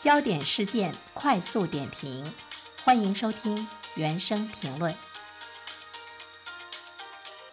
焦点事件快速点评，欢迎收听原声评论。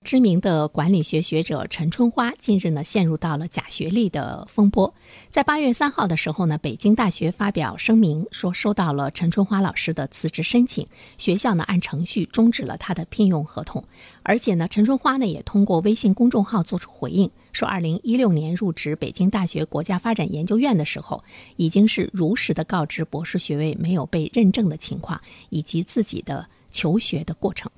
知名的管理学学者陈春花近日呢陷入到了假学历的风波。在八月三号的时候呢，北京大学发表声明说收到了陈春花老师的辞职申请，学校呢按程序终止了他的聘用合同。而且呢，陈春花呢也通过微信公众号做出回应，说二零一六年入职北京大学国家发展研究院的时候，已经是如实的告知博士学位没有被认证的情况，以及自己的求学的过程。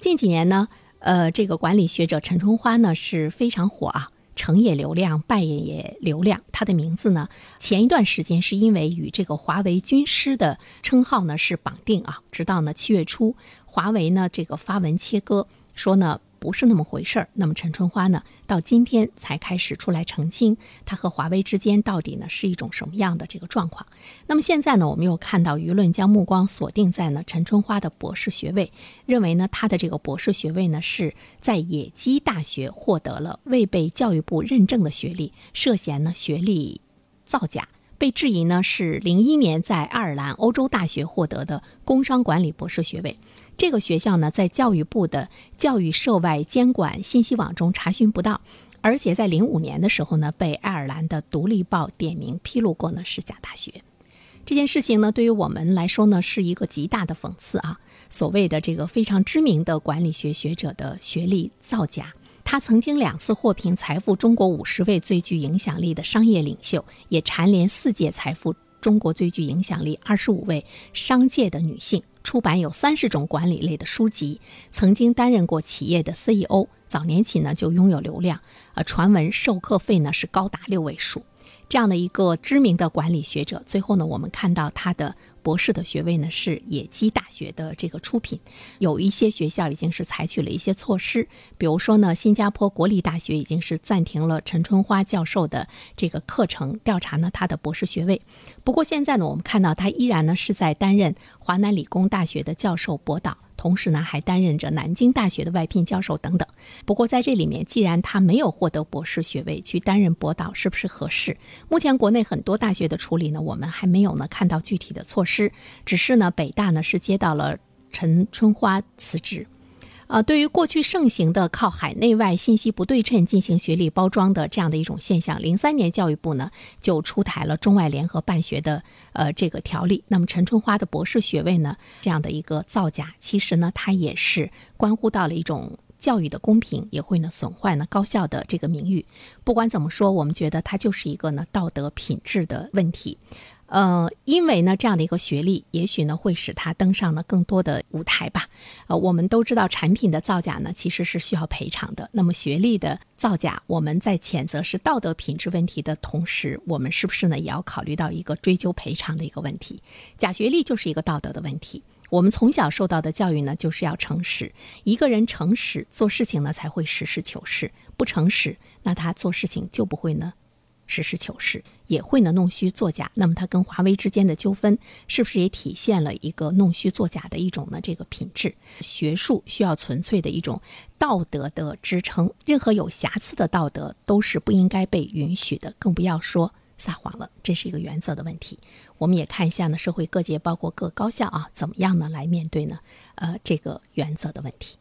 近几年呢。呃，这个管理学者陈春花呢是非常火啊，成也流量，败也也流量。他的名字呢，前一段时间是因为与这个华为军师的称号呢是绑定啊，直到呢七月初，华为呢这个发文切割，说呢。不是那么回事儿。那么陈春花呢，到今天才开始出来澄清，他和华为之间到底呢是一种什么样的这个状况？那么现在呢，我们又看到舆论将目光锁定在呢陈春花的博士学位，认为呢他的这个博士学位呢是在野鸡大学获得了未被教育部认证的学历，涉嫌呢学历造假。被质疑呢是零一年在爱尔兰欧洲大学获得的工商管理博士学位。这个学校呢，在教育部的教育涉外监管信息网中查询不到，而且在零五年的时候呢，被爱尔兰的《独立报》点名披露过呢是假大学。这件事情呢，对于我们来说呢，是一个极大的讽刺啊！所谓的这个非常知名的管理学学者的学历造假，她曾经两次获评财富中国五十位最具影响力的商业领袖，也蝉联四届财富中国最具影响力二十五位商界的女性。出版有三十种管理类的书籍，曾经担任过企业的 CEO，早年起呢就拥有流量，呃，传闻授课费呢是高达六位数。这样的一个知名的管理学者，最后呢，我们看到他的博士的学位呢是野鸡大学的这个出品，有一些学校已经是采取了一些措施，比如说呢，新加坡国立大学已经是暂停了陈春花教授的这个课程，调查呢他的博士学位。不过现在呢，我们看到他依然呢是在担任华南理工大学的教授博导。同时呢，还担任着南京大学的外聘教授等等。不过在这里面，既然他没有获得博士学位，去担任博导是不是合适？目前国内很多大学的处理呢，我们还没有呢看到具体的措施。只是呢，北大呢是接到了陈春花辞职。呃，对于过去盛行的靠海内外信息不对称进行学历包装的这样的一种现象，零三年教育部呢就出台了中外联合办学的呃这个条例。那么陈春花的博士学位呢这样的一个造假，其实呢它也是关乎到了一种教育的公平，也会呢损坏呢高校的这个名誉。不管怎么说，我们觉得它就是一个呢道德品质的问题。呃，因为呢，这样的一个学历，也许呢会使他登上了更多的舞台吧。呃，我们都知道，产品的造假呢其实是需要赔偿的。那么学历的造假，我们在谴责是道德品质问题的同时，我们是不是呢也要考虑到一个追究赔偿的一个问题？假学历就是一个道德的问题。我们从小受到的教育呢，就是要诚实。一个人诚实做事情呢，才会实事求是；不诚实，那他做事情就不会呢。实事求是也会呢弄虚作假，那么它跟华为之间的纠纷是不是也体现了一个弄虚作假的一种呢这个品质？学术需要纯粹的一种道德的支撑，任何有瑕疵的道德都是不应该被允许的，更不要说撒谎了，这是一个原则的问题。我们也看一下呢，社会各界包括各高校啊，怎么样呢来面对呢？呃，这个原则的问题。